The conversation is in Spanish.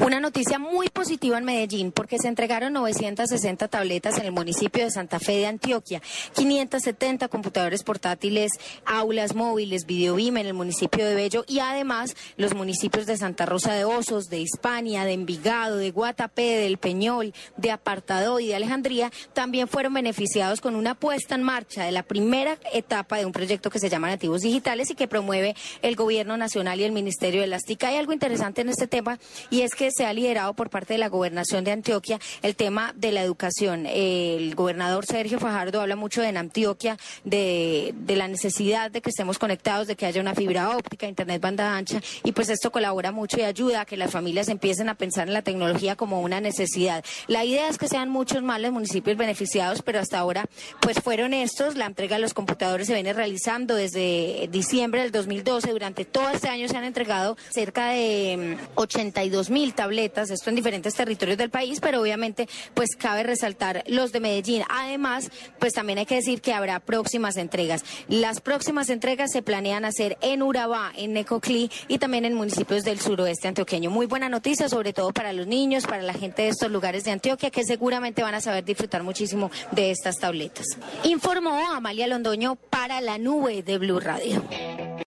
Una noticia muy positiva en Medellín porque se entregaron 960 tabletas en el municipio de Santa Fe de Antioquia, 570 computadores portátiles, aulas móviles, videobim en el municipio de Bello y además los municipios de Santa Rosa de Osos, de Hispania, de Envigado, de Guatapé, del Peñol, de Apartado y de Alejandría también fueron beneficiados con una puesta en marcha de la primera etapa de un proyecto que se llama Nativos Digitales y que promueve el Gobierno Nacional y el Ministerio de las TIC. Hay algo interesante en este tema y es que se ha liderado por parte de la gobernación de Antioquia el tema de la educación. El gobernador Sergio Fajardo habla mucho en Antioquia de, de la necesidad de que estemos conectados, de que haya una fibra óptica, internet banda ancha, y pues esto colabora mucho y ayuda a que las familias empiecen a pensar en la tecnología como una necesidad. La idea es que sean muchos más los municipios beneficiados, pero hasta ahora pues fueron estos. La entrega de los computadores se viene realizando desde diciembre del 2012. Durante todo este año se han entregado cerca de 82 mm, mil tabletas, esto en diferentes territorios del país, pero obviamente pues cabe resaltar los de Medellín. Además, pues también hay que decir que habrá próximas entregas. Las próximas entregas se planean hacer en Urabá, en Necoclí y también en municipios del suroeste antioqueño. Muy buena noticia, sobre todo para los niños, para la gente de estos lugares de Antioquia, que seguramente van a saber disfrutar muchísimo de estas tabletas. Informó Amalia Londoño para la nube de Blue Radio.